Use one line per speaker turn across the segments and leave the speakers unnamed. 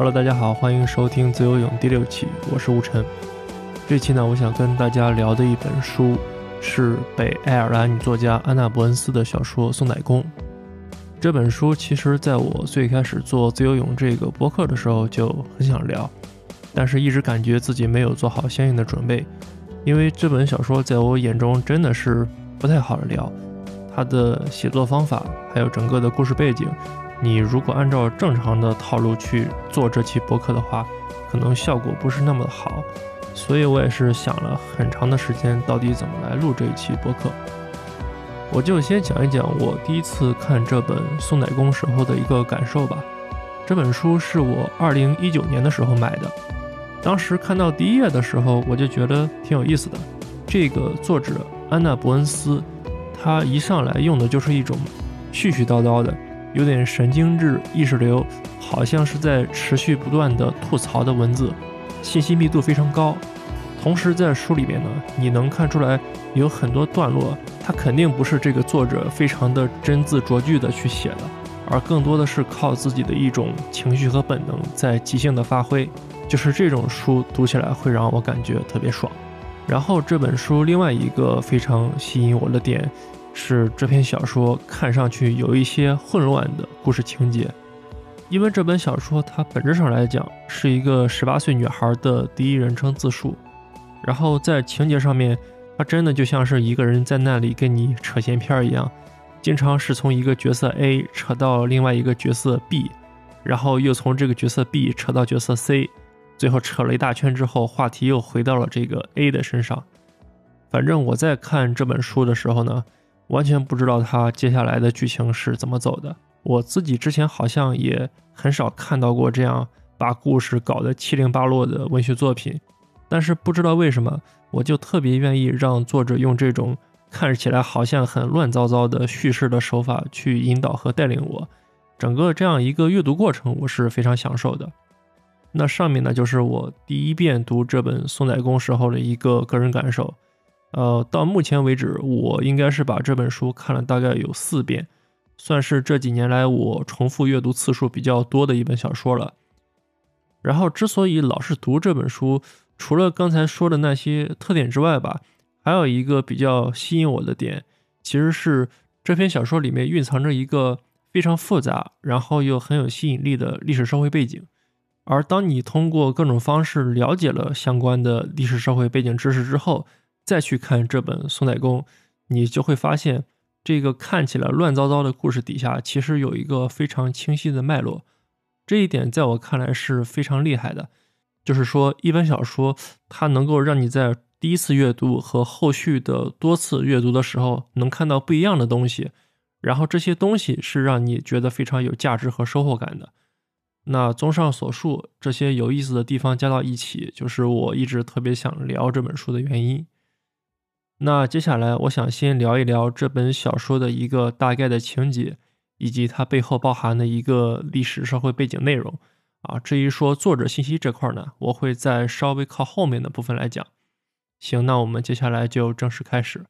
Hello，大家好，欢迎收听自由泳第六期，我是吴晨。这期呢，我想跟大家聊的一本书是北爱尔兰女作家安娜·伯恩斯的小说《送奶工》。这本书其实在我最开始做自由泳这个博客的时候就很想聊，但是一直感觉自己没有做好相应的准备，因为这本小说在我眼中真的是不太好聊。它的写作方法还有整个的故事背景，你如果按照正常的套路去做这期播客的话，可能效果不是那么的好。所以我也是想了很长的时间，到底怎么来录这一期播客。我就先讲一讲我第一次看这本《送奶工》时候的一个感受吧。这本书是我二零一九年的时候买的，当时看到第一页的时候，我就觉得挺有意思的。这个作者安娜·伯恩斯，她一上来用的就是一种絮絮叨叨的，有点神经质、意识流，好像是在持续不断的吐槽的文字。信息密度非常高，同时在书里面呢，你能看出来有很多段落，它肯定不是这个作者非常的真字琢句的去写的，而更多的是靠自己的一种情绪和本能在即兴的发挥，就是这种书读起来会让我感觉特别爽。然后这本书另外一个非常吸引我的点是，这篇小说看上去有一些混乱的故事情节。因为这本小说它本质上来讲是一个十八岁女孩的第一人称自述，然后在情节上面，它真的就像是一个人在那里跟你扯闲篇一样，经常是从一个角色 A 扯到另外一个角色 B，然后又从这个角色 B 扯到角色 C，最后扯了一大圈之后，话题又回到了这个 A 的身上。反正我在看这本书的时候呢，完全不知道它接下来的剧情是怎么走的。我自己之前好像也很少看到过这样把故事搞得七零八落的文学作品，但是不知道为什么，我就特别愿意让作者用这种看起来好像很乱糟糟的叙事的手法去引导和带领我，整个这样一个阅读过程，我是非常享受的。那上面呢，就是我第一遍读这本宋代公时候的一个个人感受。呃，到目前为止，我应该是把这本书看了大概有四遍。算是这几年来我重复阅读次数比较多的一本小说了。然后，之所以老是读这本书，除了刚才说的那些特点之外吧，还有一个比较吸引我的点，其实是这篇小说里面蕴藏着一个非常复杂，然后又很有吸引力的历史社会背景。而当你通过各种方式了解了相关的历史社会背景知识之后，再去看这本《宋代公》，你就会发现。这个看起来乱糟糟的故事底下，其实有一个非常清晰的脉络，这一点在我看来是非常厉害的。就是说，一本小说它能够让你在第一次阅读和后续的多次阅读的时候，能看到不一样的东西，然后这些东西是让你觉得非常有价值和收获感的。那综上所述，这些有意思的地方加到一起，就是我一直特别想聊这本书的原因。那接下来，我想先聊一聊这本小说的一个大概的情节，以及它背后包含的一个历史社会背景内容。啊，至于说作者信息这块呢，我会在稍微靠后面的部分来讲。行，那我们接下来就正式开始。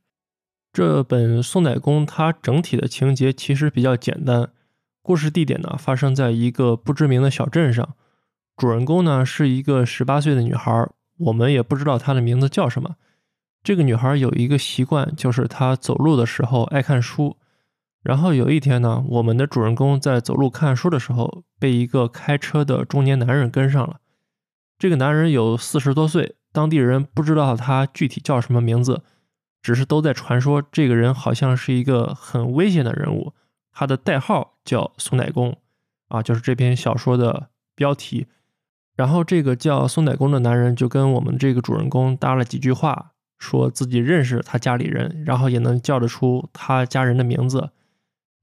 这本《宋奶公》它整体的情节其实比较简单，故事地点呢发生在一个不知名的小镇上，主人公呢是一个十八岁的女孩，我们也不知道她的名字叫什么。这个女孩有一个习惯，就是她走路的时候爱看书。然后有一天呢，我们的主人公在走路看书的时候，被一个开车的中年男人跟上了。这个男人有四十多岁，当地人不知道他具体叫什么名字，只是都在传说这个人好像是一个很危险的人物。他的代号叫松乃公，啊，就是这篇小说的标题。然后这个叫松乃公的男人就跟我们这个主人公搭了几句话。说自己认识他家里人，然后也能叫得出他家人的名字。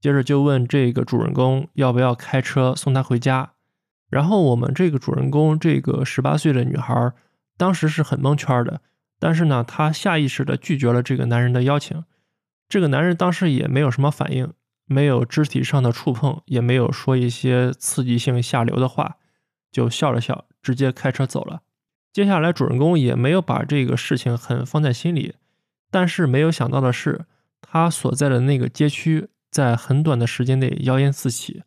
接着就问这个主人公要不要开车送他回家。然后我们这个主人公这个十八岁的女孩，当时是很蒙圈的。但是呢，她下意识的拒绝了这个男人的邀请。这个男人当时也没有什么反应，没有肢体上的触碰，也没有说一些刺激性下流的话，就笑了笑，直接开车走了。接下来，主人公也没有把这个事情很放在心里，但是没有想到的是，他所在的那个街区在很短的时间内谣言四起，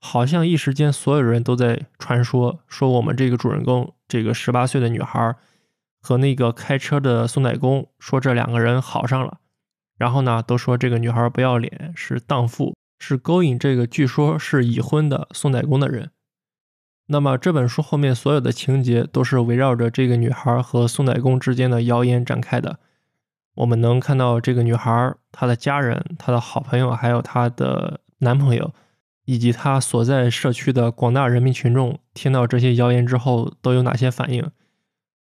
好像一时间所有人都在传说，说我们这个主人公这个十八岁的女孩和那个开车的宋代公说这两个人好上了，然后呢，都说这个女孩不要脸，是荡妇，是勾引这个据说是已婚的宋代公的人。那么这本书后面所有的情节都是围绕着这个女孩和宋代公之间的谣言展开的。我们能看到这个女孩、她的家人、她的好朋友，还有她的男朋友。以及他所在社区的广大人民群众听到这些谣言之后都有哪些反应？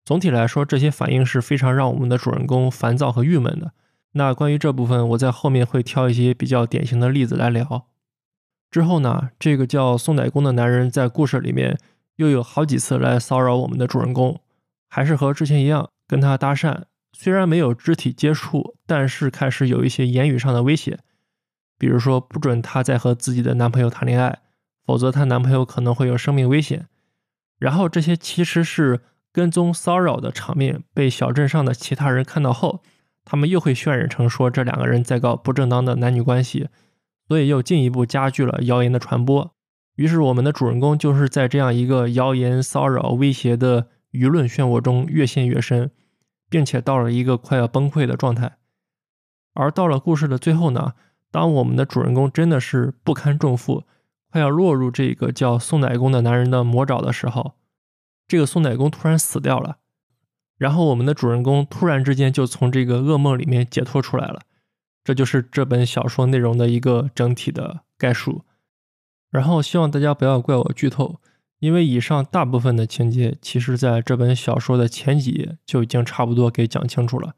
总体来说，这些反应是非常让我们的主人公烦躁和郁闷的。那关于这部分，我在后面会挑一些比较典型的例子来聊。之后呢，这个叫宋乃公的男人在故事里面又有好几次来骚扰我们的主人公，还是和之前一样跟他搭讪，虽然没有肢体接触，但是开始有一些言语上的威胁。比如说，不准她再和自己的男朋友谈恋爱，否则她男朋友可能会有生命危险。然后这些其实是跟踪骚扰的场面，被小镇上的其他人看到后，他们又会渲染成说这两个人在搞不正当的男女关系，所以又进一步加剧了谣言的传播。于是我们的主人公就是在这样一个谣言、骚扰、威胁的舆论漩涡中越陷越深，并且到了一个快要崩溃的状态。而到了故事的最后呢？当我们的主人公真的是不堪重负，快要落入这个叫宋乃公的男人的魔爪的时候，这个宋乃公突然死掉了，然后我们的主人公突然之间就从这个噩梦里面解脱出来了。这就是这本小说内容的一个整体的概述。然后希望大家不要怪我剧透，因为以上大部分的情节，其实在这本小说的前几页就已经差不多给讲清楚了。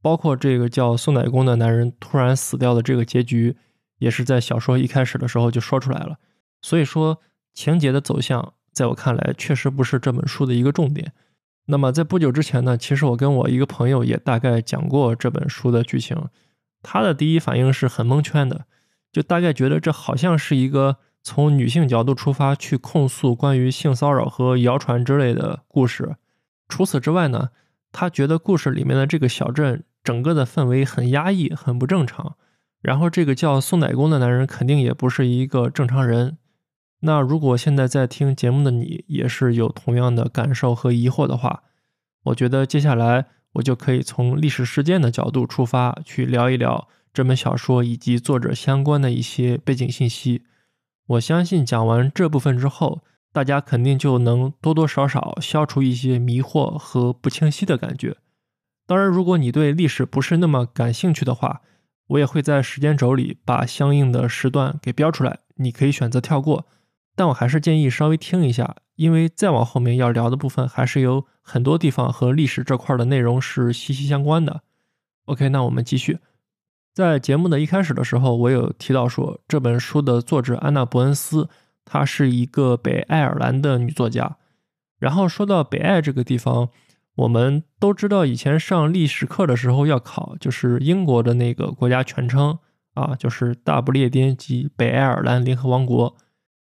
包括这个叫宋奶工的男人突然死掉的这个结局，也是在小说一开始的时候就说出来了。所以说情节的走向，在我看来确实不是这本书的一个重点。那么在不久之前呢，其实我跟我一个朋友也大概讲过这本书的剧情，他的第一反应是很蒙圈的，就大概觉得这好像是一个从女性角度出发去控诉关于性骚扰和谣传之类的故事。除此之外呢，他觉得故事里面的这个小镇。整个的氛围很压抑，很不正常。然后这个叫宋乃公的男人肯定也不是一个正常人。那如果现在在听节目的你也是有同样的感受和疑惑的话，我觉得接下来我就可以从历史事件的角度出发，去聊一聊这本小说以及作者相关的一些背景信息。我相信讲完这部分之后，大家肯定就能多多少少消除一些迷惑和不清晰的感觉。当然，如果你对历史不是那么感兴趣的话，我也会在时间轴里把相应的时段给标出来，你可以选择跳过。但我还是建议稍微听一下，因为再往后面要聊的部分还是有很多地方和历史这块的内容是息息相关的。OK，那我们继续。在节目的一开始的时候，我有提到说这本书的作者安娜·伯恩斯，她是一个北爱尔兰的女作家。然后说到北爱这个地方。我们都知道，以前上历史课的时候要考，就是英国的那个国家全称啊，就是大不列颠及北爱尔兰联合王国。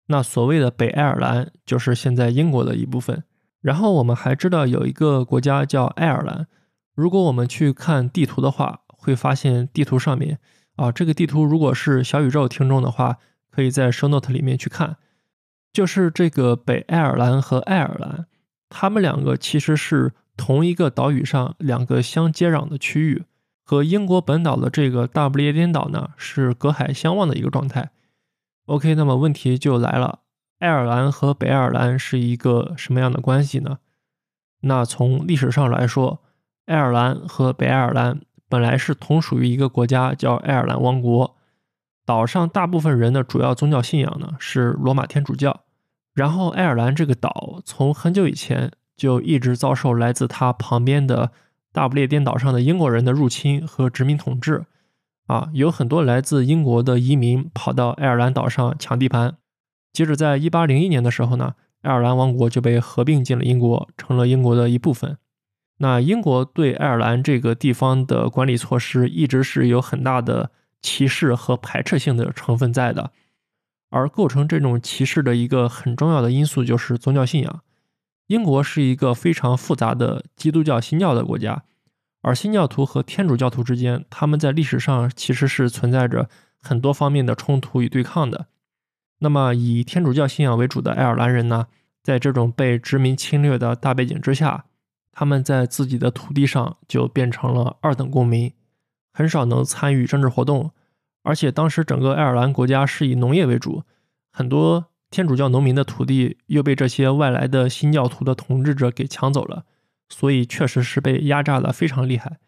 那所谓的北爱尔兰，就是现在英国的一部分。然后我们还知道有一个国家叫爱尔兰。如果我们去看地图的话，会发现地图上面啊，这个地图如果是小宇宙听众的话，可以在 show note 里面去看，就是这个北爱尔兰和爱尔兰，他们两个其实是。同一个岛屿上两个相接壤的区域，和英国本岛的这个大不列颠岛呢是隔海相望的一个状态。OK，那么问题就来了，爱尔兰和北爱尔兰是一个什么样的关系呢？那从历史上来说，爱尔兰和北爱尔兰本来是同属于一个国家，叫爱尔兰王国。岛上大部分人的主要宗教信仰呢是罗马天主教。然后爱尔兰这个岛从很久以前。就一直遭受来自它旁边的大不列颠岛上的英国人的入侵和殖民统治，啊，有很多来自英国的移民跑到爱尔兰岛上抢地盘。接着，在一八零一年的时候呢，爱尔兰王国就被合并进了英国，成了英国的一部分。那英国对爱尔兰这个地方的管理措施一直是有很大的歧视和排斥性的成分在的，而构成这种歧视的一个很重要的因素就是宗教信仰。英国是一个非常复杂的基督教新教的国家，而新教徒和天主教徒之间，他们在历史上其实是存在着很多方面的冲突与对抗的。那么以天主教信仰为主的爱尔兰人呢，在这种被殖民侵略的大背景之下，他们在自己的土地上就变成了二等公民，很少能参与政治活动。而且当时整个爱尔兰国家是以农业为主，很多天主教农民的土地又被这些外来的新教徒的统治者给抢走了，所以确实是被压榨的非常厉害。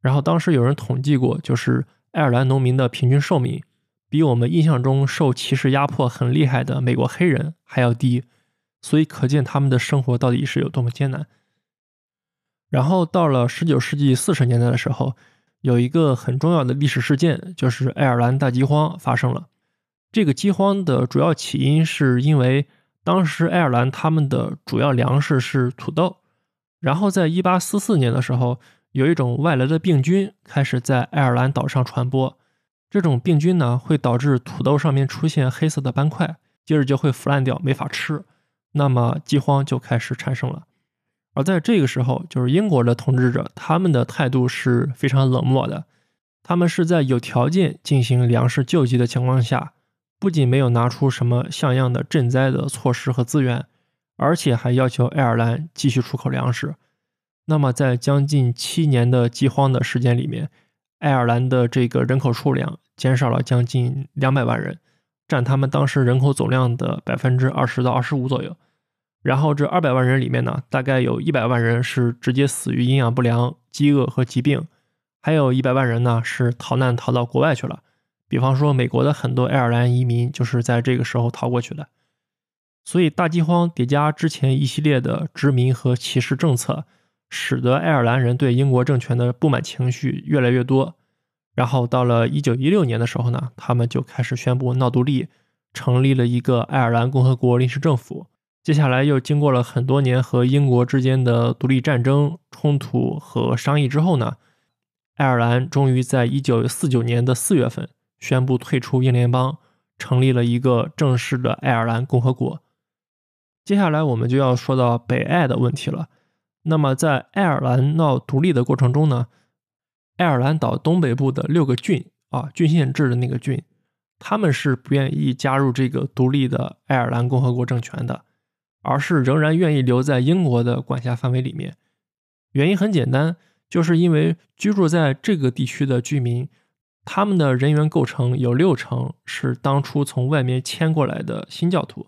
然后当时有人统计过，就是爱尔兰农民的平均寿命比我们印象中受歧视压迫很厉害的美国黑人还要低，所以可见他们的生活到底是有多么艰难。然后到了十九世纪四十年代的时候。有一个很重要的历史事件，就是爱尔兰大饥荒发生了。这个饥荒的主要起因是因为当时爱尔兰他们的主要粮食是土豆，然后在一八四四年的时候，有一种外来的病菌开始在爱尔兰岛上传播。这种病菌呢会导致土豆上面出现黑色的斑块，接着就会腐烂掉，没法吃。那么饥荒就开始产生了。而在这个时候，就是英国的统治者，他们的态度是非常冷漠的。他们是在有条件进行粮食救济的情况下，不仅没有拿出什么像样的赈灾的措施和资源，而且还要求爱尔兰继续出口粮食。那么，在将近七年的饥荒的时间里面，爱尔兰的这个人口数量减少了将近两百万人，占他们当时人口总量的百分之二十到二十五左右。然后这二百万人里面呢，大概有一百万人是直接死于营养不良、饥饿和疾病，还有一百万人呢是逃难逃到国外去了。比方说，美国的很多爱尔兰移民就是在这个时候逃过去的。所以大饥荒叠加之前一系列的殖民和歧视政策，使得爱尔兰人对英国政权的不满情绪越来越多。然后到了一九一六年的时候呢，他们就开始宣布闹独立，成立了一个爱尔兰共和国临时政府。接下来又经过了很多年和英国之间的独立战争冲突和商议之后呢，爱尔兰终于在一九四九年的四月份宣布退出英联邦，成立了一个正式的爱尔兰共和国。接下来我们就要说到北爱的问题了。那么在爱尔兰闹独立的过程中呢，爱尔兰岛东北部的六个郡啊，郡县制的那个郡，他们是不愿意加入这个独立的爱尔兰共和国政权的。而是仍然愿意留在英国的管辖范围里面，原因很简单，就是因为居住在这个地区的居民，他们的人员构成有六成是当初从外面迁过来的新教徒，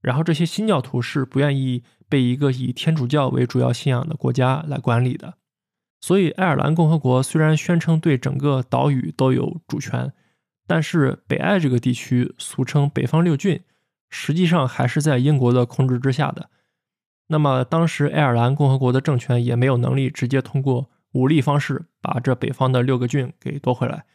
然后这些新教徒是不愿意被一个以天主教为主要信仰的国家来管理的，所以爱尔兰共和国虽然宣称对整个岛屿都有主权，但是北爱这个地区，俗称北方六郡。实际上还是在英国的控制之下的。那么，当时爱尔兰共和国的政权也没有能力直接通过武力方式把这北方的六个郡给夺回来。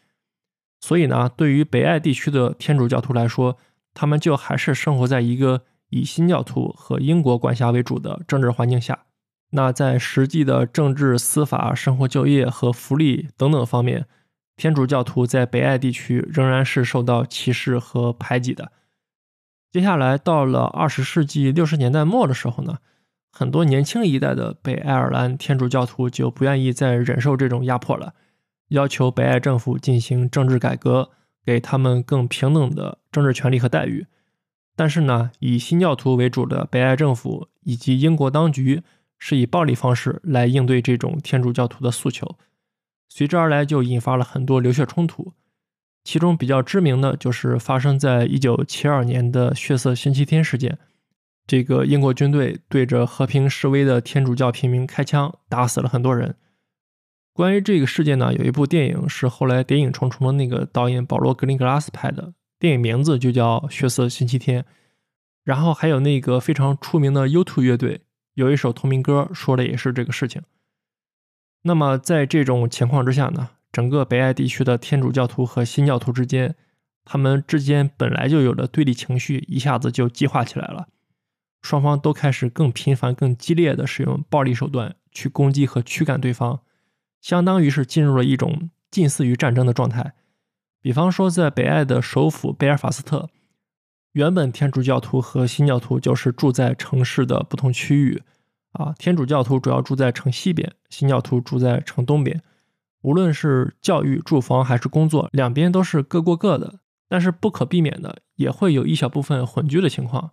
所以呢，对于北爱地区的天主教徒来说，他们就还是生活在一个以新教徒和英国管辖为主的政治环境下。那在实际的政治、司法、生活、就业和福利等等方面，天主教徒在北爱地区仍然是受到歧视和排挤的。接下来到了二十世纪六十年代末的时候呢，很多年轻一代的北爱尔兰天主教徒就不愿意再忍受这种压迫了，要求北爱政府进行政治改革，给他们更平等的政治权利和待遇。但是呢，以新教徒为主的北爱政府以及英国当局是以暴力方式来应对这种天主教徒的诉求，随之而来就引发了很多流血冲突。其中比较知名的就是发生在一九七二年的血色星期天事件。这个英国军队对着和平示威的天主教平民开枪，打死了很多人。关于这个事件呢，有一部电影是后来谍影重重的那个导演保罗格林格拉斯拍的，电影名字就叫《血色星期天》。然后还有那个非常出名的 U2 乐队有一首同名歌，说的也是这个事情。那么在这种情况之下呢？整个北爱地区的天主教徒和新教徒之间，他们之间本来就有的对立情绪一下子就激化起来了，双方都开始更频繁、更激烈的使用暴力手段去攻击和驱赶对方，相当于是进入了一种近似于战争的状态。比方说，在北爱的首府贝尔法斯特，原本天主教徒和新教徒就是住在城市的不同区域，啊，天主教徒主要住在城西边，新教徒住在城东边。无论是教育、住房还是工作，两边都是各过各的。但是不可避免的，也会有一小部分混居的情况。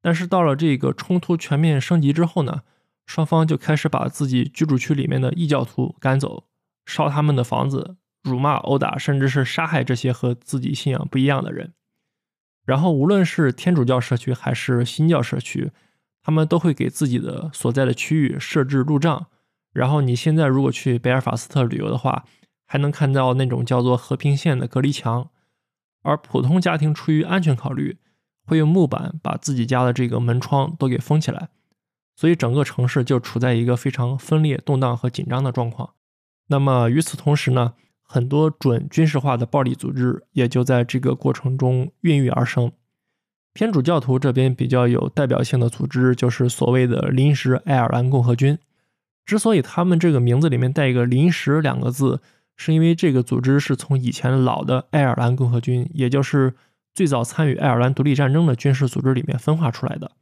但是到了这个冲突全面升级之后呢，双方就开始把自己居住区里面的异教徒赶走，烧他们的房子，辱骂、殴打，甚至是杀害这些和自己信仰不一样的人。然后无论是天主教社区还是新教社区，他们都会给自己的所在的区域设置路障。然后你现在如果去贝尔法斯特旅游的话，还能看到那种叫做和平线的隔离墙。而普通家庭出于安全考虑，会用木板把自己家的这个门窗都给封起来，所以整个城市就处在一个非常分裂、动荡和紧张的状况。那么与此同时呢，很多准军事化的暴力组织也就在这个过程中孕育而生。天主教徒这边比较有代表性的组织就是所谓的临时爱尔兰共和军。之所以他们这个名字里面带一个“临时”两个字，是因为这个组织是从以前老的爱尔兰共和军，也就是最早参与爱尔兰独立战争的军事组织里面分化出来的。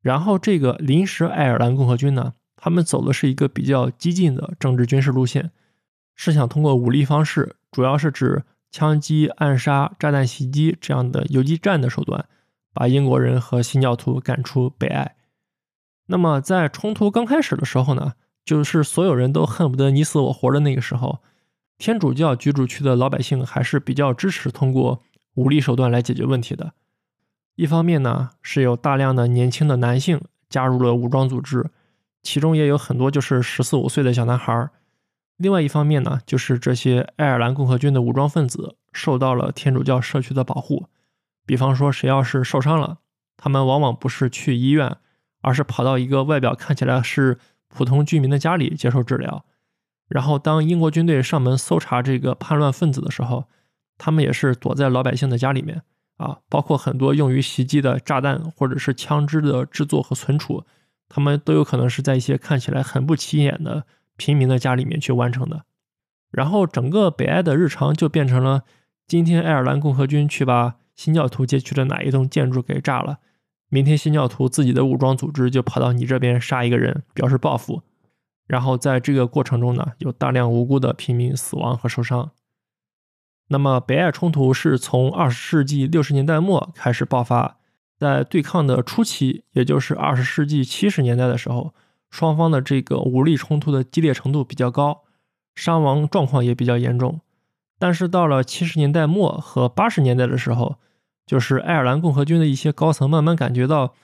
然后这个临时爱尔兰共和军呢，他们走的是一个比较激进的政治军事路线，是想通过武力方式，主要是指枪击、暗杀、炸弹袭击这样的游击战的手段，把英国人和新教徒赶出北爱。那么在冲突刚开始的时候呢，就是所有人都恨不得你死我活的那个时候，天主教居住区的老百姓还是比较支持通过。武力手段来解决问题的，一方面呢是有大量的年轻的男性加入了武装组织，其中也有很多就是十四五岁的小男孩儿；另外一方面呢，就是这些爱尔兰共和军的武装分子受到了天主教社区的保护。比方说，谁要是受伤了，他们往往不是去医院，而是跑到一个外表看起来是普通居民的家里接受治疗。然后，当英国军队上门搜查这个叛乱分子的时候，他们也是躲在老百姓的家里面啊，包括很多用于袭击的炸弹或者是枪支的制作和存储，他们都有可能是在一些看起来很不起眼的平民的家里面去完成的。然后整个北爱的日常就变成了：今天爱尔兰共和军去把新教徒街区的哪一栋建筑给炸了，明天新教徒自己的武装组织就跑到你这边杀一个人表示报复。然后在这个过程中呢，有大量无辜的平民死亡和受伤。那么，北爱冲突是从二十世纪六十年代末开始爆发，在对抗的初期，也就是二十世纪七十年代的时候，双方的这个武力冲突的激烈程度比较高，伤亡状况也比较严重。但是到了七十年代末和八十年代的时候，就是爱尔兰共和军的一些高层慢慢感觉到，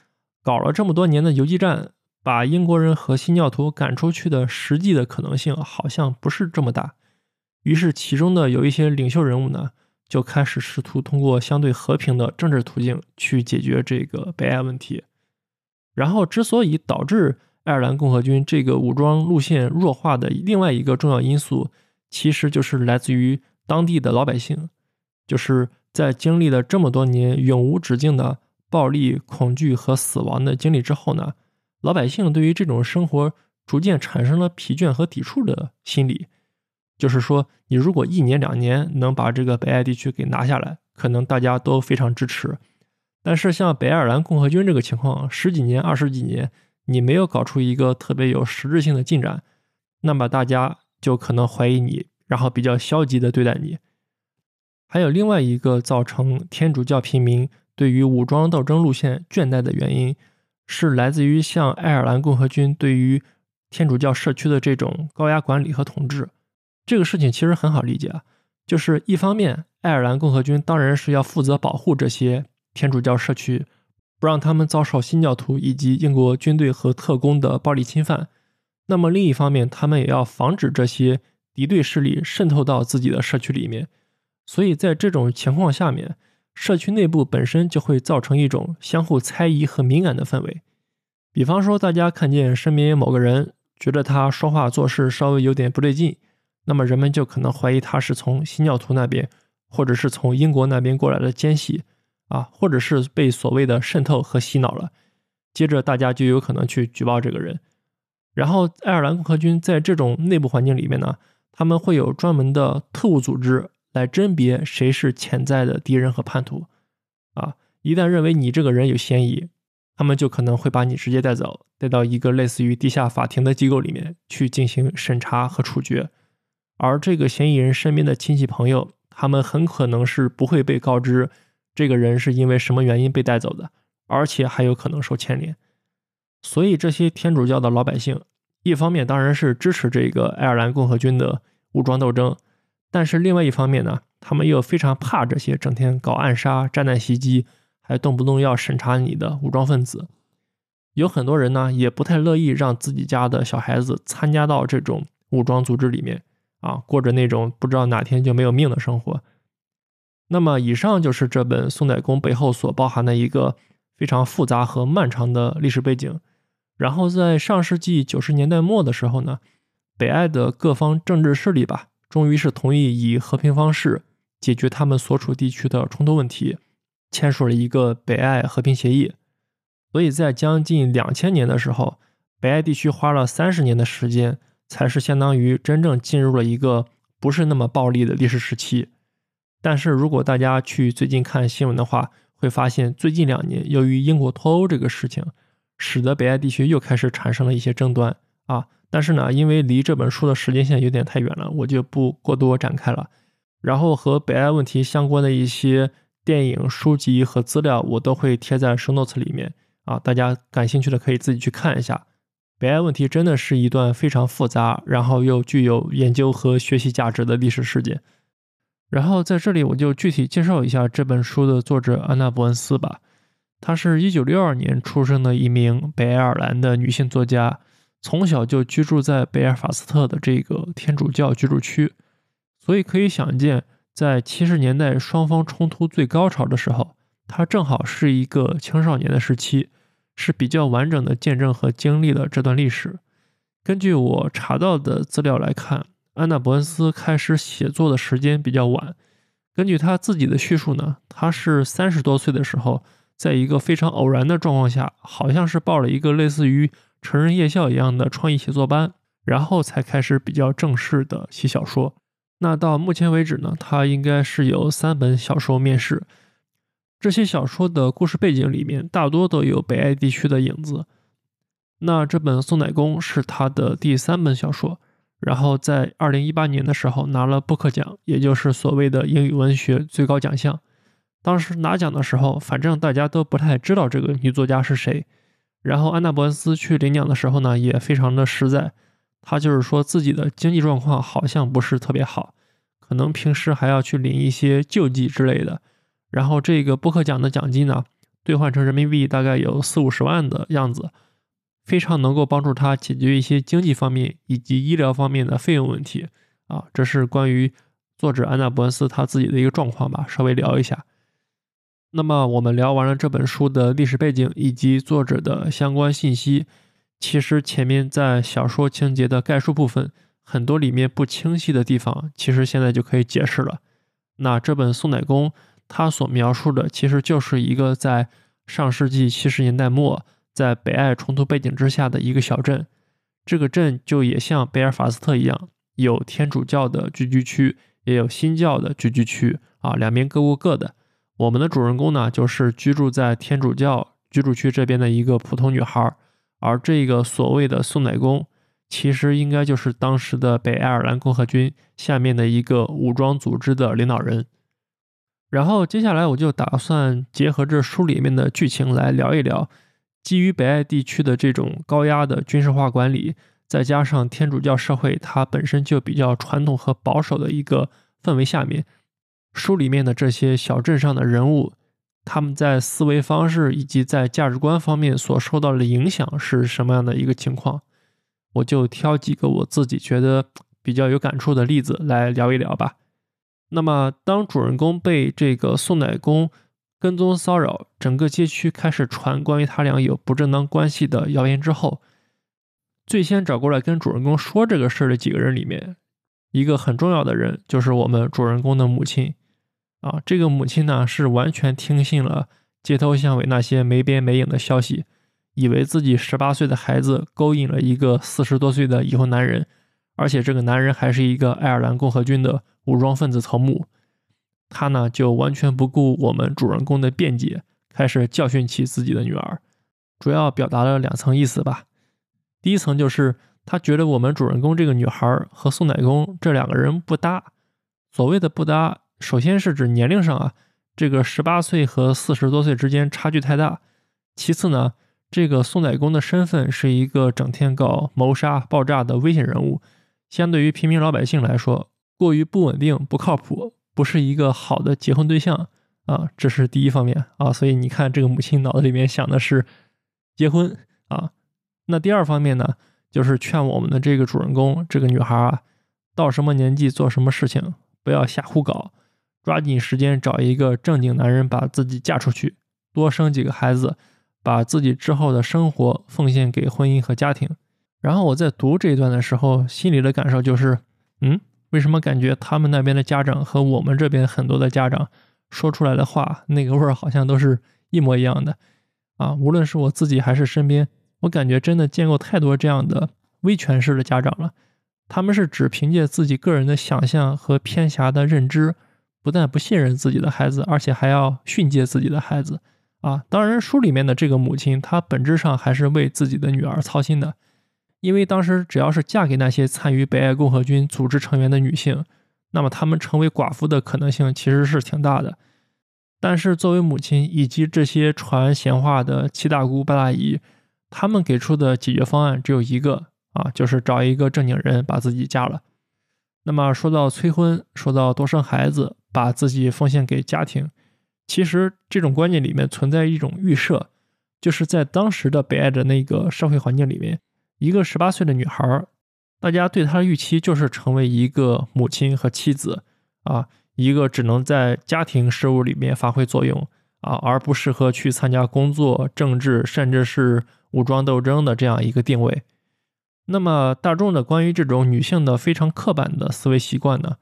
搞了这么多年的游击战，把英国人和新教徒赶出去的实际的可能性好像不是这么大。于是，其中的有一些领袖人物呢，就开始试图通过相对和平的政治途径去解决这个北爱问题。然后，之所以导致爱尔兰共和军这个武装路线弱化的另外一个重要因素，其实就是来自于当地的老百姓，就是在经历了这么多年永无止境的暴力、恐惧和死亡的经历之后呢，老百姓对于这种生活逐渐产生了疲倦和抵触的心理。就是说，你如果一年两年能把这个北爱地区给拿下来，可能大家都非常支持。但是像北爱尔兰共和军这个情况，十几年、二十几年，你没有搞出一个特别有实质性的进展，那么大家就可能怀疑你，然后比较消极的对待你。还有另外一个造成天主教平民对于武装斗争路线倦怠的原因，是来自于像爱尔兰共和军对于天主教社区的这种高压管理和统治。这个事情其实很好理解啊，就是一方面，爱尔兰共和军当然是要负责保护这些天主教社区，不让他们遭受新教徒以及英国军队和特工的暴力侵犯。那么另一方面，他们也要防止这些敌对势力渗透到自己的社区里面。所以在这种情况下面，社区内部本身就会造成一种相互猜疑和敏感的氛围。比方说，大家看见身边某个人，觉得他说话做事稍微有点不对劲。那么人们就可能怀疑他是从新教徒那边，或者是从英国那边过来的奸细啊，或者是被所谓的渗透和洗脑了。接着大家就有可能去举报这个人。然后爱尔兰共和军在这种内部环境里面呢，他们会有专门的特务组织来甄别谁是潜在的敌人和叛徒啊。一旦认为你这个人有嫌疑，他们就可能会把你直接带走，带到一个类似于地下法庭的机构里面去进行审查和处决。而这个嫌疑人身边的亲戚朋友，他们很可能是不会被告知这个人是因为什么原因被带走的，而且还有可能受牵连。所以这些天主教的老百姓，一方面当然是支持这个爱尔兰共和军的武装斗争，但是另外一方面呢，他们又非常怕这些整天搞暗杀、炸弹袭击，还动不动要审查你的武装分子。有很多人呢，也不太乐意让自己家的小孩子参加到这种武装组织里面啊，过着那种不知道哪天就没有命的生活。那么，以上就是这本《宋代公》背后所包含的一个非常复杂和漫长的历史背景。然后，在上世纪九十年代末的时候呢，北爱的各方政治势力吧，终于是同意以和平方式解决他们所处地区的冲突问题，签署了一个北爱和平协议。所以在将近两千年的时候，北爱地区花了三十年的时间，才是相当于真正进入了一个不是那么暴力的历史时期。但是如果大家去最近看新闻的话，会发现最近两年由于英国脱欧这个事情，使得北爱地区又开始产生了一些争端啊。但是呢，因为离这本书的时间线有点太远了，我就不过多展开了。然后和北爱问题相关的一些电影、书籍和资料，我都会贴在 show notes 里面啊。大家感兴趣的可以自己去看一下。北爱问题真的是一段非常复杂，然后又具有研究和学习价值的历史事件。然后在这里，我就具体介绍一下这本书的作者安娜·伯恩斯吧。她是一九六二年出生的一名北爱尔兰的女性作家，从小就居住在贝尔法斯特的这个天主教居住区，所以可以想见，在七十年代双方冲突最高潮的时候，她正好是一个青少年的时期，是比较完整的见证和经历了这段历史。根据我查到的资料来看。安娜·伯恩斯开始写作的时间比较晚。根据他自己的叙述呢，他是三十多岁的时候，在一个非常偶然的状况下，好像是报了一个类似于成人夜校一样的创意写作班，然后才开始比较正式的写小说。那到目前为止呢，他应该是有三本小说面世。这些小说的故事背景里面大多都有北爱地区的影子。那这本《送奶工》是他的第三本小说。然后在二零一八年的时候拿了布克奖，也就是所谓的英语文学最高奖项。当时拿奖的时候，反正大家都不太知道这个女作家是谁。然后安娜·伯恩斯去领奖的时候呢，也非常的实在，她就是说自己的经济状况好像不是特别好，可能平时还要去领一些救济之类的。然后这个布克奖的奖金呢，兑换成人民币大概有四五十万的样子。非常能够帮助他解决一些经济方面以及医疗方面的费用问题啊，这是关于作者安娜·伯恩斯他自己的一个状况吧，稍微聊一下。那么我们聊完了这本书的历史背景以及作者的相关信息，其实前面在小说情节的概述部分，很多里面不清晰的地方，其实现在就可以解释了。那这本《宋乃公》他所描述的，其实就是一个在上世纪七十年代末。在北爱冲突背景之下的一个小镇，这个镇就也像贝尔法斯特一样，有天主教的聚居区，也有新教的聚居区啊，两边各过各的。我们的主人公呢，就是居住在天主教居住区这边的一个普通女孩，而这个所谓的送奶工，其实应该就是当时的北爱尔兰共和军下面的一个武装组织的领导人。然后接下来我就打算结合这书里面的剧情来聊一聊。基于北爱地区的这种高压的军事化管理，再加上天主教社会它本身就比较传统和保守的一个氛围下面，书里面的这些小镇上的人物，他们在思维方式以及在价值观方面所受到的影响是什么样的一个情况？我就挑几个我自己觉得比较有感触的例子来聊一聊吧。那么，当主人公被这个送奶工。跟踪骚扰，整个街区开始传关于他俩有不正当关系的谣言之后，最先找过来跟主人公说这个事儿的几个人里面，一个很重要的人就是我们主人公的母亲。啊，这个母亲呢是完全听信了街头巷尾那些没边没影的消息，以为自己十八岁的孩子勾引了一个四十多岁的已婚男人，而且这个男人还是一个爱尔兰共和军的武装分子头目。他呢就完全不顾我们主人公的辩解，开始教训起自己的女儿，主要表达了两层意思吧。第一层就是他觉得我们主人公这个女孩和宋乃公这两个人不搭。所谓的不搭，首先是指年龄上啊，这个十八岁和四十多岁之间差距太大。其次呢，这个宋乃公的身份是一个整天搞谋杀、爆炸的危险人物，相对于平民老百姓来说，过于不稳定、不靠谱，不是一个好的结婚对象啊。这是第一方面啊。所以你看，这个母亲脑子里面想的是结婚啊。那第二方面呢，就是劝我们的这个主人公，这个女孩啊，到什么年纪做什么事情，不要瞎胡搞，抓紧时间找一个正经男人，把自己嫁出去，多生几个孩子，把自己之后的生活奉献给婚姻和家庭。然后我在读这一段的时候，心里的感受就是，嗯，为什么感觉他们那边的家长和我们这边很多的家长说出来的话，那个味儿好像都是一模一样的啊？无论是我自己还是身边。我感觉真的见过太多这样的威权式的家长了，他们是只凭借自己个人的想象和偏狭的认知，不但不信任自己的孩子，而且还要训诫自己的孩子。啊，当然书里面的这个母亲，她本质上还是为自己的女儿操心的，因为当时只要是嫁给那些参与北爱共和军组织成员的女性，那么她们成为寡妇的可能性其实是挺大的。但是作为母亲以及这些传闲话的七大姑八大姨。他们给出的解决方案只有一个啊，就是找一个正经人把自己嫁了。那么说到催婚，说到多生孩子，把自己奉献给家庭，其实这种观念里面存在一种预设，就是在当时的北爱的那个社会环境里面，一个十八岁的女孩，大家对她的预期就是成为一个母亲和妻子啊，一个只能在家庭事务里面发挥作用啊，而不适合去参加工作、政治，甚至是。武装斗争的这样一个定位，那么大众的关于这种女性的非常刻板的思维习惯呢，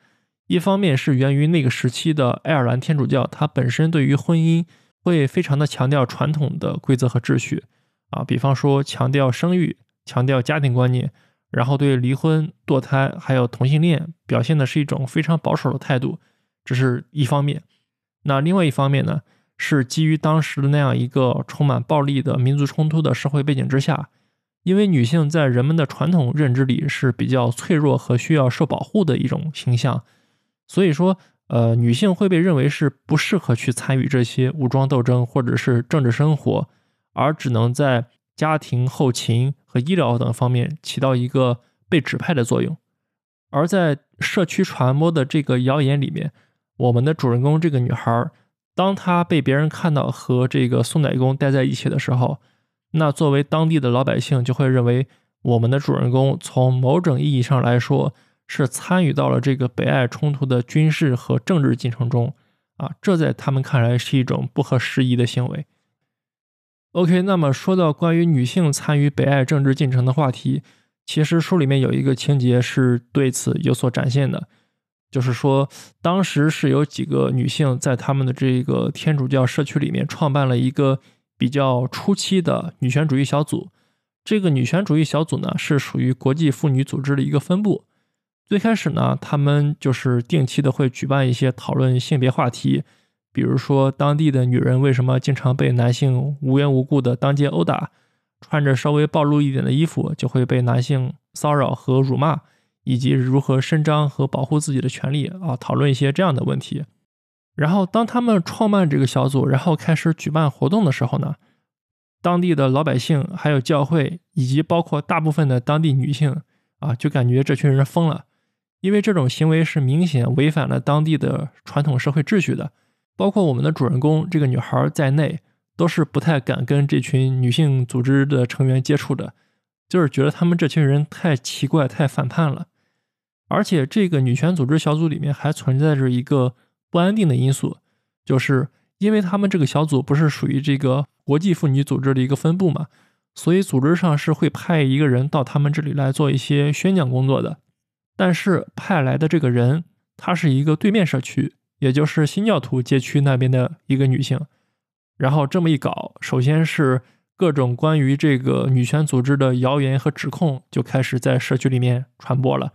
一方面是源于那个时期的爱尔兰天主教，它本身对于婚姻会非常的强调传统的规则和秩序啊，比方说强调生育、强调家庭观念，然后对离婚、堕胎还有同性恋表现的是一种非常保守的态度，这是一方面。那另外一方面呢？是基于当时的那样一个充满暴力的民族冲突的社会背景之下，因为女性在人们的传统认知里是比较脆弱和需要受保护的一种形象，所以说，呃，女性会被认为是不适合去参与这些武装斗争或者是政治生活，而只能在家庭、后勤和医疗等方面起到一个被指派的作用。而在社区传播的这个谣言里面，我们的主人公这个女孩。当她被别人看到和这个宋乃公待在一起的时候，那作为当地的老百姓就会认为我们的主人公从某种意义上来说是参与到了这个北爱冲突的军事和政治进程中啊，这在他们看来是一种不合时宜的行为。OK，那么说到关于女性参与北爱政治进程的话题，其实书里面有一个情节是对此有所展现的。就是说，当时是有几个女性在他们的这个天主教社区里面创办了一个比较初期的女权主义小组。这个女权主义小组呢，是属于国际妇女组织的一个分部。最开始呢，他们就是定期的会举办一些讨论性别话题，比如说当地的女人为什么经常被男性无缘无故的当街殴打，穿着稍微暴露一点的衣服就会被男性骚扰和辱骂。以及如何伸张和保护自己的权利啊，讨论一些这样的问题。然后，当他们创办这个小组，然后开始举办活动的时候呢，当地的老百姓、还有教会，以及包括大部分的当地女性啊，就感觉这群人疯了，因为这种行为是明显违反了当地的传统社会秩序的。包括我们的主人公这个女孩在内，都是不太敢跟这群女性组织的成员接触的，就是觉得他们这群人太奇怪、太反叛了。而且，这个女权组织小组里面还存在着一个不安定的因素，就是因为他们这个小组不是属于这个国际妇女组织的一个分部嘛，所以组织上是会派一个人到他们这里来做一些宣讲工作的。但是派来的这个人，他是一个对面社区，也就是新教徒街区那边的一个女性。然后这么一搞，首先是各种关于这个女权组织的谣言和指控就开始在社区里面传播了。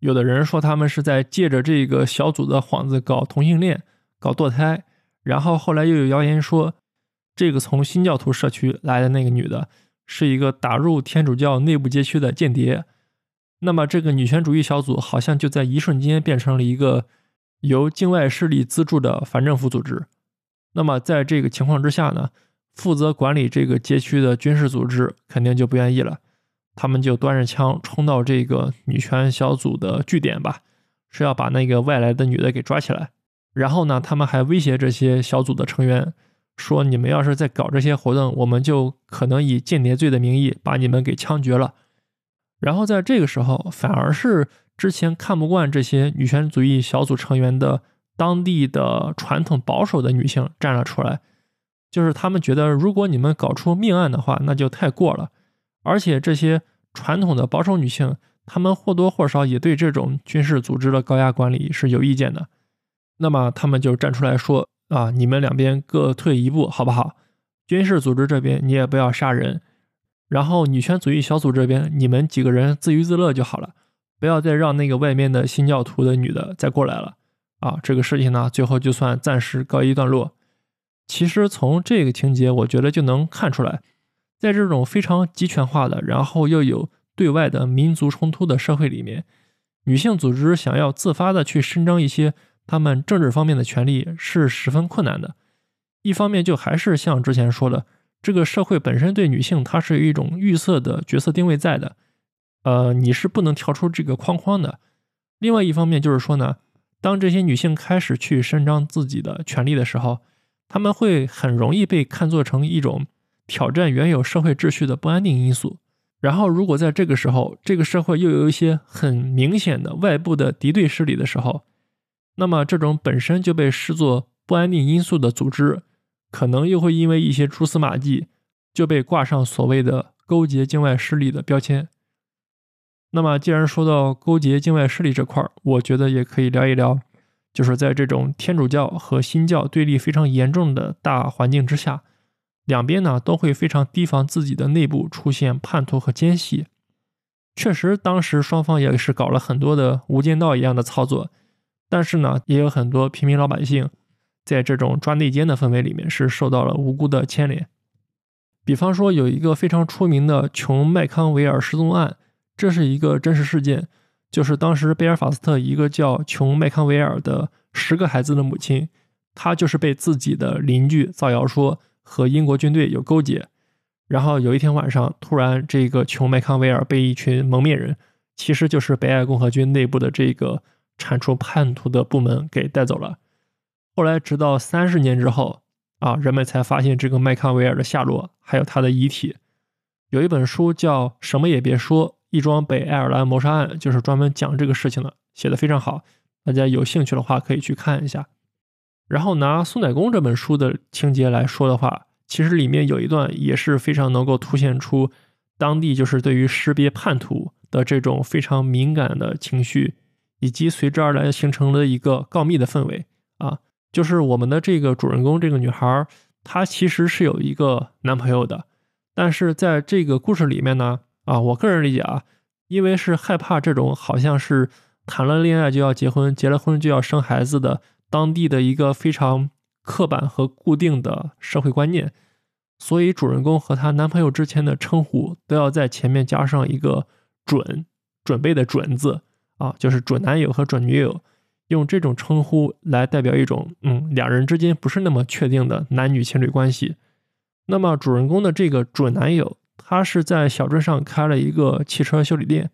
有的人说他们是在借着这个小组的幌子搞同性恋、搞堕胎，然后后来又有谣言说，这个从新教徒社区来的那个女的是一个打入天主教内部街区的间谍。那么这个女权主义小组好像就在一瞬间变成了一个由境外势力资助的反政府组织。那么在这个情况之下呢，负责管理这个街区的军事组织肯定就不愿意了，他们就端着枪冲到这个女权小组的据点吧，是要把那个外来的女的给抓起来。然后呢，他们还威胁这些小组的成员，说你们要是再搞这些活动，我们就可能以间谍罪的名义把你们给枪决了。然后在这个时候，反而是之前看不惯这些女权主义小组成员的当地的传统保守的女性站了出来，就是他们觉得，如果你们搞出命案的话，那就太过了。而且这些传统的保守女性，她们或多或少也对这种军事组织的高压管理是有意见的。那么他们就站出来说：“啊，你们两边各退一步，好不好？军事组织这边你也不要杀人，然后女权主义小组这边你们几个人自娱自乐就好了，不要再让那个外面的新教徒的女的再过来了。啊，这个事情呢，最后就算暂时告一段落。其实从这个情节，我觉得就能看出来，在这种非常集权化的，然后又有对外的民族冲突的社会里面，女性组织想要自发的去伸张一些。”他们政治方面的权利是十分困难的。一方面，就还是像之前说的，这个社会本身对女性它是有一种预设的角色定位在的，呃，你是不能跳出这个框框的。另外一方面就是说呢，当这些女性开始去伸张自己的权利的时候，他们会很容易被看作成一种挑战原有社会秩序的不安定因素。然后，如果在这个时候，这个社会又有一些很明显的外部的敌对势力的时候，那么，这种本身就被视作不安定因素的组织，可能又会因为一些蛛丝马迹，就被挂上所谓的勾结境外势力的标签。那么，既然说到勾结境外势力这块儿，我觉得也可以聊一聊，就是在这种天主教和新教对立非常严重的大环境之下，两边呢都会非常提防自己的内部出现叛徒和奸细。确实，当时双方也是搞了很多的无间道一样的操作。但是呢，也有很多平民老百姓，在这种抓内奸的氛围里面是受到了无辜的牵连。比方说，有一个非常出名的琼麦康维尔失踪案，这是一个真实事件，就是当时贝尔法斯特一个叫琼麦康维尔的十个孩子的母亲，她就是被自己的邻居造谣说和英国军队有勾结，然后有一天晚上，突然这个琼麦康维尔被一群蒙面人，其实就是北爱共和军内部的这个。铲除叛徒的部门给带走了。后来，直到三十年之后，啊，人们才发现这个麦康维尔的下落，还有他的遗体。有一本书叫《什么也别说：一桩北爱尔兰谋杀案》，就是专门讲这个事情的，写的非常好。大家有兴趣的话，可以去看一下。然后拿《苏乃公》这本书的情节来说的话，其实里面有一段也是非常能够凸显出当地就是对于识别叛徒的这种非常敏感的情绪。以及随之而来形成了一个告密的氛围啊，就是我们的这个主人公这个女孩，她其实是有一个男朋友的，但是在这个故事里面呢，啊，我个人理解啊，因为是害怕这种好像是谈了恋爱就要结婚，结了婚就要生孩子的当地的一个非常刻板和固定的社会观念，所以主人公和她男朋友之前的称呼都要在前面加上一个准准备的准字。啊，就是准男友和准女友，用这种称呼来代表一种，嗯，两人之间不是那么确定的男女情侣关系。那么主人公的这个准男友，他是在小镇上开了一个汽车修理店。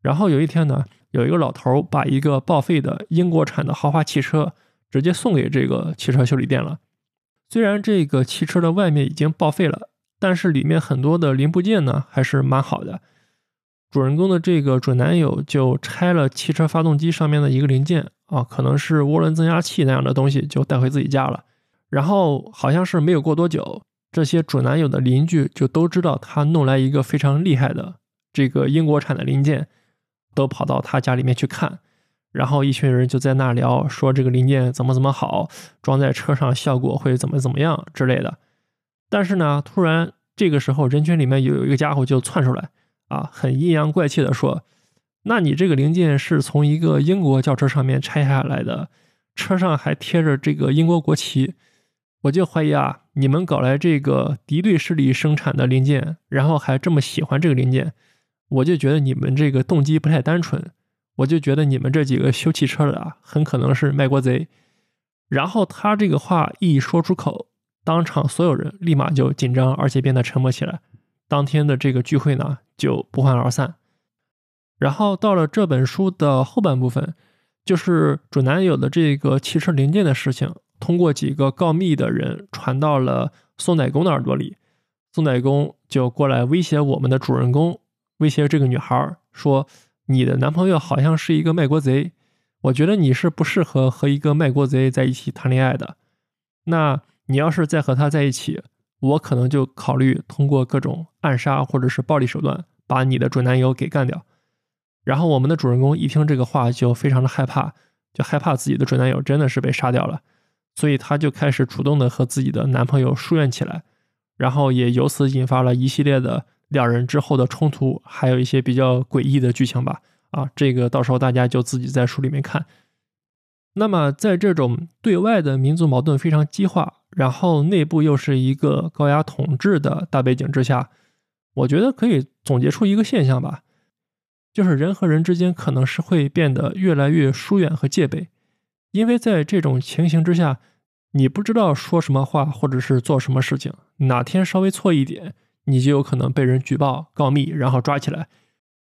然后有一天呢，有一个老头把一个报废的英国产的豪华汽车直接送给这个汽车修理店了。虽然这个汽车的外面已经报废了，但是里面很多的零部件呢还是蛮好的。主人公的这个准男友就拆了汽车发动机上面的一个零件啊，可能是涡轮增压器那样的东西，就带回自己家了。然后好像是没有过多久，这些准男友的邻居就都知道他弄来一个非常厉害的这个英国产的零件，都跑到他家里面去看。然后一群人就在那聊，说这个零件怎么怎么好，装在车上效果会怎么怎么样之类的。但是呢，突然这个时候人群里面有一个家伙就窜出来。啊，很阴阳怪气的说：“那你这个零件是从一个英国轿车上面拆下来的，车上还贴着这个英国国旗，我就怀疑啊，你们搞来这个敌对势力生产的零件，然后还这么喜欢这个零件，我就觉得你们这个动机不太单纯。我就觉得你们这几个修汽车的啊，很可能是卖国贼。然后他这个话一说出口，当场所有人立马就紧张，而且变得沉默起来。当天的这个聚会呢，就不欢而散。然后到了这本书的后半部分，就是准男友的这个汽车零件的事情，通过几个告密的人传到了宋乃公的耳朵里。宋乃公就过来威胁我们的主人公，威胁这个女孩说。你的男朋友好像是一个卖国贼，我觉得你是不适合和一个卖国贼在一起谈恋爱的。那你要是再和他在一起，我可能就考虑通过各种暗杀或者是暴力手段把你的准男友给干掉。然后我们的主人公一听这个话就非常的害怕，就害怕自己的准男友真的是被杀掉了，所以她就开始主动的和自己的男朋友疏远起来，然后也由此引发了一系列的。两人之后的冲突，还有一些比较诡异的剧情吧。啊，这个到时候大家就自己在书里面看。那么，在这种对外的民族矛盾非常激化，然后内部又是一个高压统治的大背景之下，我觉得可以总结出一个现象吧，就是人和人之间可能是会变得越来越疏远和戒备，因为在这种情形之下，你不知道说什么话或者是做什么事情，哪天稍微错一点。你就有可能被人举报告密，然后抓起来，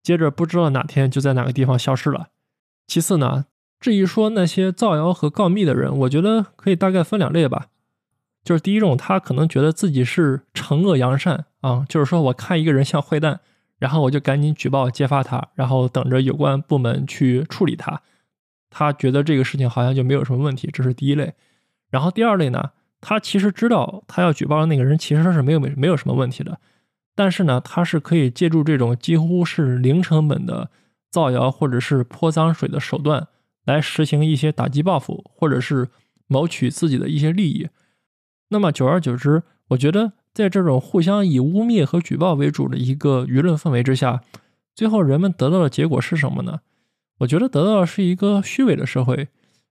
接着不知道哪天就在哪个地方消失了。其次呢，至于说那些造谣和告密的人，我觉得可以大概分两类吧。就是第一种，他可能觉得自己是惩恶扬善啊，就是说我看一个人像坏蛋，然后我就赶紧举报揭发他，然后等着有关部门去处理他。他觉得这个事情好像就没有什么问题，这是第一类。然后第二类呢？他其实知道，他要举报的那个人其实是没有没没有什么问题的，但是呢，他是可以借助这种几乎是零成本的造谣或者是泼脏水的手段来实行一些打击报复，或者是谋取自己的一些利益。那么久而久之，我觉得在这种互相以污蔑和举报为主的一个舆论氛围之下，最后人们得到的结果是什么呢？我觉得得到的是一个虚伪的社会，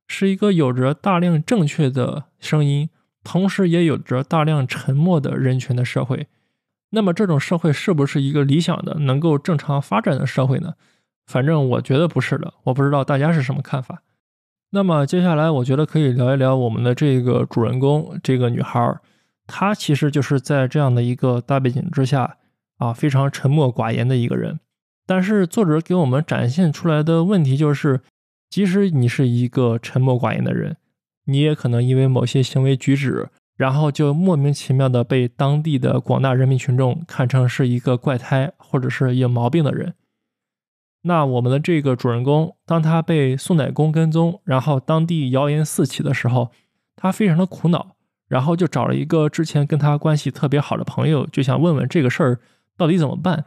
是一个有着大量正确的声音。同时也有着大量沉默的人群的社会，那么这种社会是不是一个理想的、能够正常发展的社会呢？反正我觉得不是的，我不知道大家是什么看法。那么接下来，我觉得可以聊一聊我们的这个主人公，这个女孩，她其实就是在这样的一个大背景之下啊，非常沉默寡言的一个人。但是作者给我们展现出来的问题就是，即使你是一个沉默寡言的人。你也可能因为某些行为举止，然后就莫名其妙的被当地的广大人民群众看成是一个怪胎，或者是有毛病的人。那我们的这个主人公，当他被宋乃公跟踪，然后当地谣言四起的时候，他非常的苦恼，然后就找了一个之前跟他关系特别好的朋友，就想问问这个事儿到底怎么办。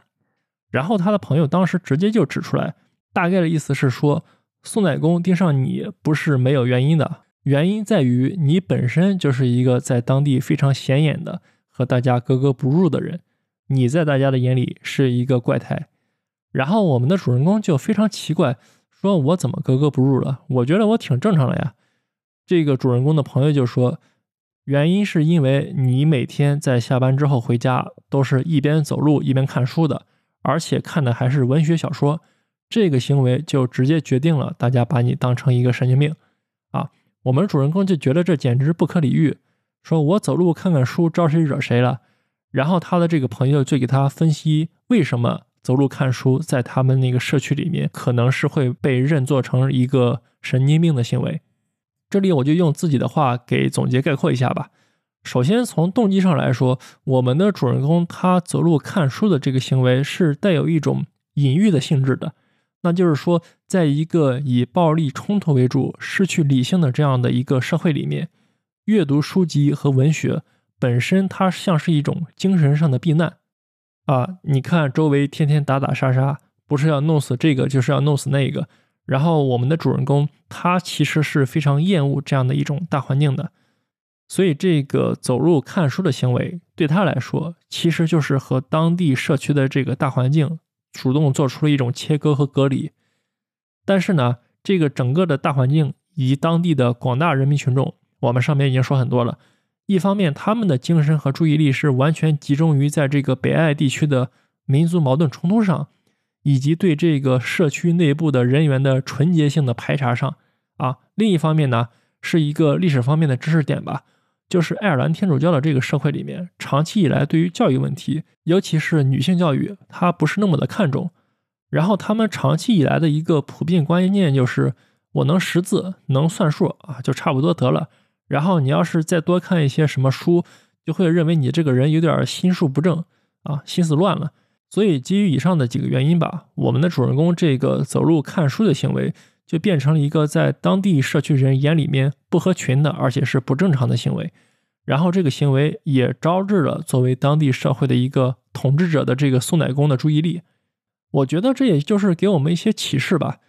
然后他的朋友当时直接就指出来，大概的意思是说，宋乃公盯上你不是没有原因的。原因在于你本身就是一个在当地非常显眼的和大家格格不入的人，你在大家的眼里是一个怪胎。然后我们的主人公就非常奇怪，说我怎么格格不入了？我觉得我挺正常的呀。这个主人公的朋友就说，原因是因为你每天在下班之后回家都是一边走路一边看书的，而且看的还是文学小说，这个行为就直接决定了大家把你当成一个神经病啊。我们主人公就觉得这简直不可理喻，说我走路看看书招谁惹谁了？然后他的这个朋友就给他分析为什么走路看书在他们那个社区里面可能是会被认作成一个神经病的行为。这里我就用自己的话给总结概括一下吧。首先从动机上来说，我们的主人公他走路看书的这个行为是带有一种隐喻的性质的。那就是说，在一个以暴力冲突为主、失去理性的这样的一个社会里面，阅读书籍和文学本身，它像是一种精神上的避难啊！你看，周围天天打打杀杀，不是要弄死这个，就是要弄死那个。然后，我们的主人公他其实是非常厌恶这样的一种大环境的，所以这个走路看书的行为对他来说，其实就是和当地社区的这个大环境。主动做出了一种切割和隔离，但是呢，这个整个的大环境以及当地的广大人民群众，我们上面已经说很多了。一方面，他们的精神和注意力是完全集中于在这个北爱地区的民族矛盾冲突上；以及对这个社区内部的人员的纯洁性的排查上啊。另一方面呢，是一个历史方面的知识点吧，就是爱尔兰天主教的这个社会里面，长期以来对于教育问题，尤其是女性教育，它不是那么的看重。然后他们长期以来的一个普遍观念就是，我能识字，能算数啊，就差不多得了。然后你要是再多看一些什么书，就会认为你这个人有点心术不正啊，心思乱了。所以基于以上的几个原因吧，我们的主人公这个走路看书的行为，就变成了一个在当地社区人眼里面不合群的，而且是不正常的行为。然后这个行为也招致了作为当地社会的一个统治者的这个宋乃公的注意力。我觉得这也就是给我们一些启示吧，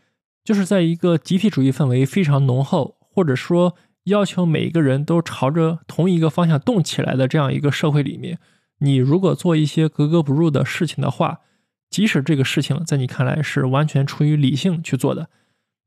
就是在一个集体主义氛围非常浓厚，或者说要求每个人都朝着同一个方向动起来的这样一个社会里面，你如果做一些格格不入的事情的话，即使这个事情在你看来是完全出于理性去做的，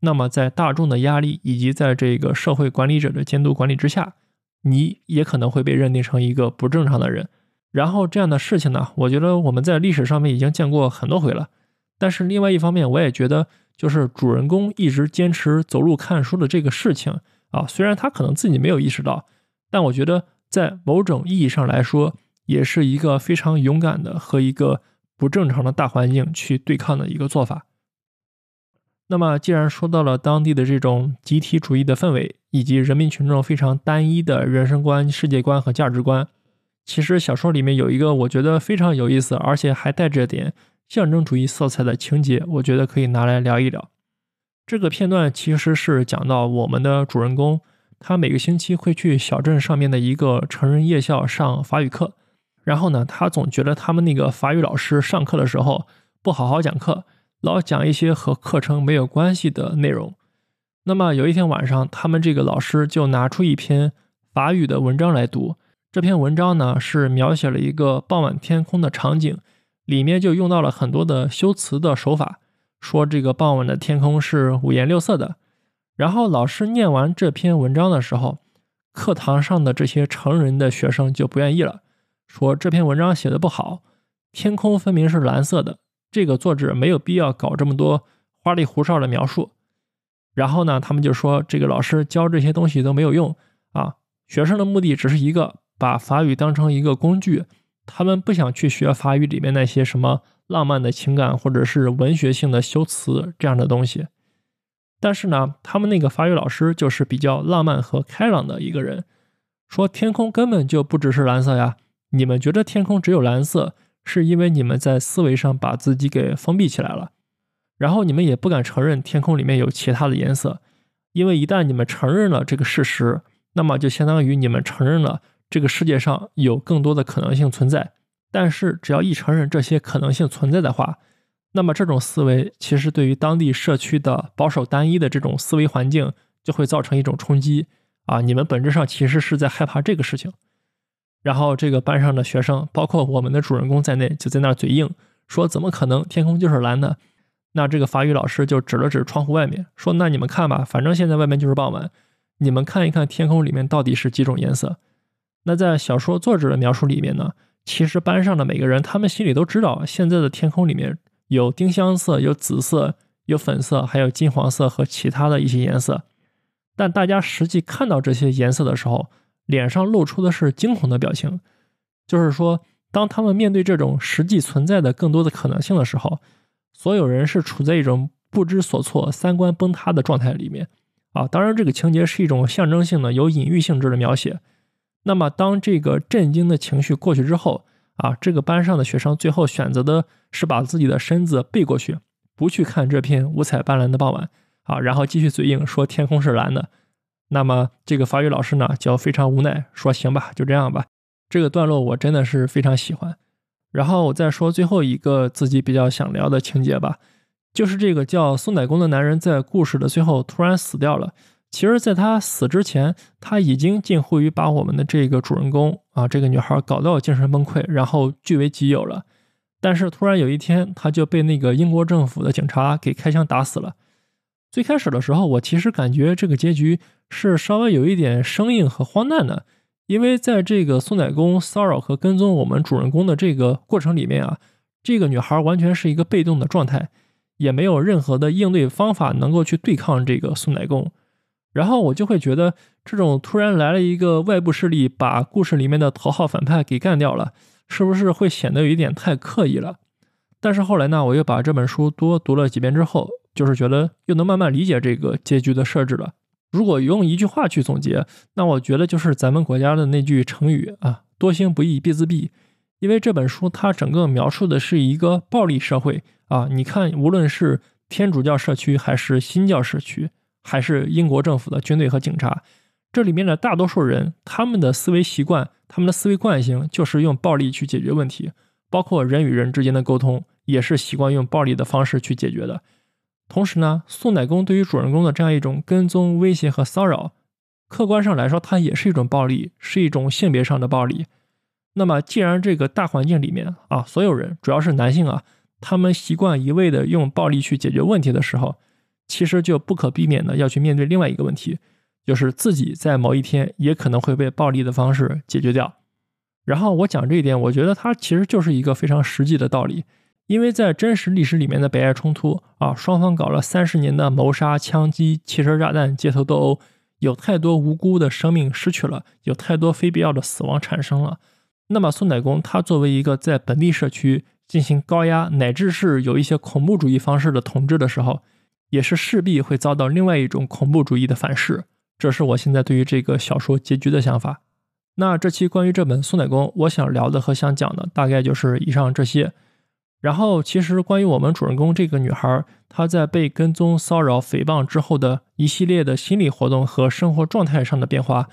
那么在大众的压力以及在这个社会管理者的监督管理之下，你也可能会被认定成一个不正常的人。然后这样的事情呢，我觉得我们在历史上面已经见过很多回了。但是另外一方面，我也觉得，就是主人公一直坚持走路看书的这个事情啊，虽然他可能自己没有意识到，但我觉得在某种意义上来说，也是一个非常勇敢的和一个不正常的大环境去对抗的一个做法。那么，既然说到了当地的这种集体主义的氛围，以及人民群众非常单一的人生观、世界观和价值观，其实小说里面有一个我觉得非常有意思，而且还带着点。象征主义色彩的情节，我觉得可以拿来聊一聊。这个片段其实是讲到我们的主人公，他每个星期会去小镇上面的一个成人夜校上法语课。然后呢，他总觉得他们那个法语老师上课的时候不好好讲课，老讲一些和课程没有关系的内容。那么有一天晚上，他们这个老师就拿出一篇法语的文章来读。这篇文章呢，是描写了一个傍晚天空的场景。里面就用到了很多的修辞的手法，说这个傍晚的天空是五颜六色的。然后老师念完这篇文章的时候，课堂上的这些成人的学生就不愿意了，说这篇文章写的不好，天空分明是蓝色的，这个作者没有必要搞这么多花里胡哨的描述。然后呢，他们就说这个老师教这些东西都没有用啊，学生的目的只是一个，把法语当成一个工具。他们不想去学法语里面那些什么浪漫的情感或者是文学性的修辞这样的东西，但是呢，他们那个法语老师就是比较浪漫和开朗的一个人，说天空根本就不只是蓝色呀，你们觉得天空只有蓝色，是因为你们在思维上把自己给封闭起来了，然后你们也不敢承认天空里面有其他的颜色，因为一旦你们承认了这个事实，那么就相当于你们承认了。这个世界上有更多的可能性存在，但是只要一承认这些可能性存在的话，那么这种思维其实对于当地社区的保守单一的这种思维环境就会造成一种冲击啊！你们本质上其实是在害怕这个事情。然后这个班上的学生，包括我们的主人公在内，就在那儿嘴硬说：“怎么可能？天空就是蓝的。”那这个法语老师就指了指窗户外面，说：“那你们看吧，反正现在外面就是傍晚，你们看一看天空里面到底是几种颜色。”那在小说作者的描述里面呢，其实班上的每个人，他们心里都知道，现在的天空里面有丁香色、有紫色、有粉色，还有金黄色和其他的一些颜色。但大家实际看到这些颜色的时候，脸上露出的是惊恐的表情。就是说，当他们面对这种实际存在的更多的可能性的时候，所有人是处在一种不知所措、三观崩塌的状态里面。啊，当然，这个情节是一种象征性的、有隐喻性质的描写。那么，当这个震惊的情绪过去之后，啊，这个班上的学生最后选择的是把自己的身子背过去，不去看这片五彩斑斓的傍晚，啊，然后继续嘴硬说天空是蓝的。那么，这个法语老师呢，就非常无奈，说行吧，就这样吧。这个段落我真的是非常喜欢。然后我再说最后一个自己比较想聊的情节吧，就是这个叫宋乃公的男人在故事的最后突然死掉了。其实，在他死之前，他已经近乎于把我们的这个主人公啊，这个女孩搞到精神崩溃，然后据为己有了。但是，突然有一天，他就被那个英国政府的警察给开枪打死了。最开始的时候，我其实感觉这个结局是稍微有一点生硬和荒诞的，因为在这个宋乃公骚扰和跟踪我们主人公的这个过程里面啊，这个女孩完全是一个被动的状态，也没有任何的应对方法能够去对抗这个宋乃公。然后我就会觉得，这种突然来了一个外部势力，把故事里面的头号反派给干掉了，是不是会显得有一点太刻意了？但是后来呢，我又把这本书多读了几遍之后，就是觉得又能慢慢理解这个结局的设置了。如果用一句话去总结，那我觉得就是咱们国家的那句成语啊，“多行不义必自毙”。因为这本书它整个描述的是一个暴力社会啊，你看，无论是天主教社区还是新教社区。还是英国政府的军队和警察，这里面的大多数人，他们的思维习惯、他们的思维惯性就是用暴力去解决问题，包括人与人之间的沟通，也是习惯用暴力的方式去解决的。同时呢，宋乃公对于主人公的这样一种跟踪、威胁和骚扰，客观上来说，它也是一种暴力，是一种性别上的暴力。那么，既然这个大环境里面啊，所有人，主要是男性啊，他们习惯一味的用暴力去解决问题的时候，其实就不可避免的要去面对另外一个问题，就是自己在某一天也可能会被暴力的方式解决掉。然后我讲这一点，我觉得它其实就是一个非常实际的道理，因为在真实历史里面的北爱冲突啊，双方搞了三十年的谋杀、枪击、汽车炸弹、街头斗殴，有太多无辜的生命失去了，有太多非必要的死亡产生了。那么宋乃公他作为一个在本地社区进行高压，乃至是有一些恐怖主义方式的统治的时候。也是势必会遭到另外一种恐怖主义的反噬，这是我现在对于这个小说结局的想法。那这期关于这本《宋乃公》，我想聊的和想讲的大概就是以上这些。然后，其实关于我们主人公这个女孩，她在被跟踪、骚扰、诽谤之后的一系列的心理活动和生活状态上的变化，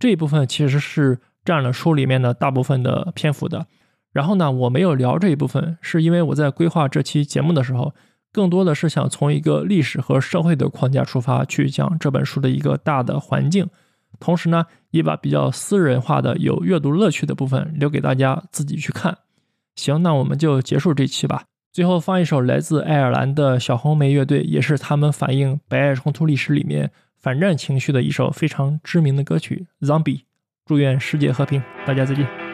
这一部分其实是占了书里面的大部分的篇幅的。然后呢，我没有聊这一部分，是因为我在规划这期节目的时候。更多的是想从一个历史和社会的框架出发去讲这本书的一个大的环境，同时呢，也把比较私人化的有阅读乐趣的部分留给大家自己去看。行，那我们就结束这期吧。最后放一首来自爱尔兰的小红莓乐队，也是他们反映白爱冲突历史里面反战情绪的一首非常知名的歌曲《Zombie》。祝愿世界和平，大家再见。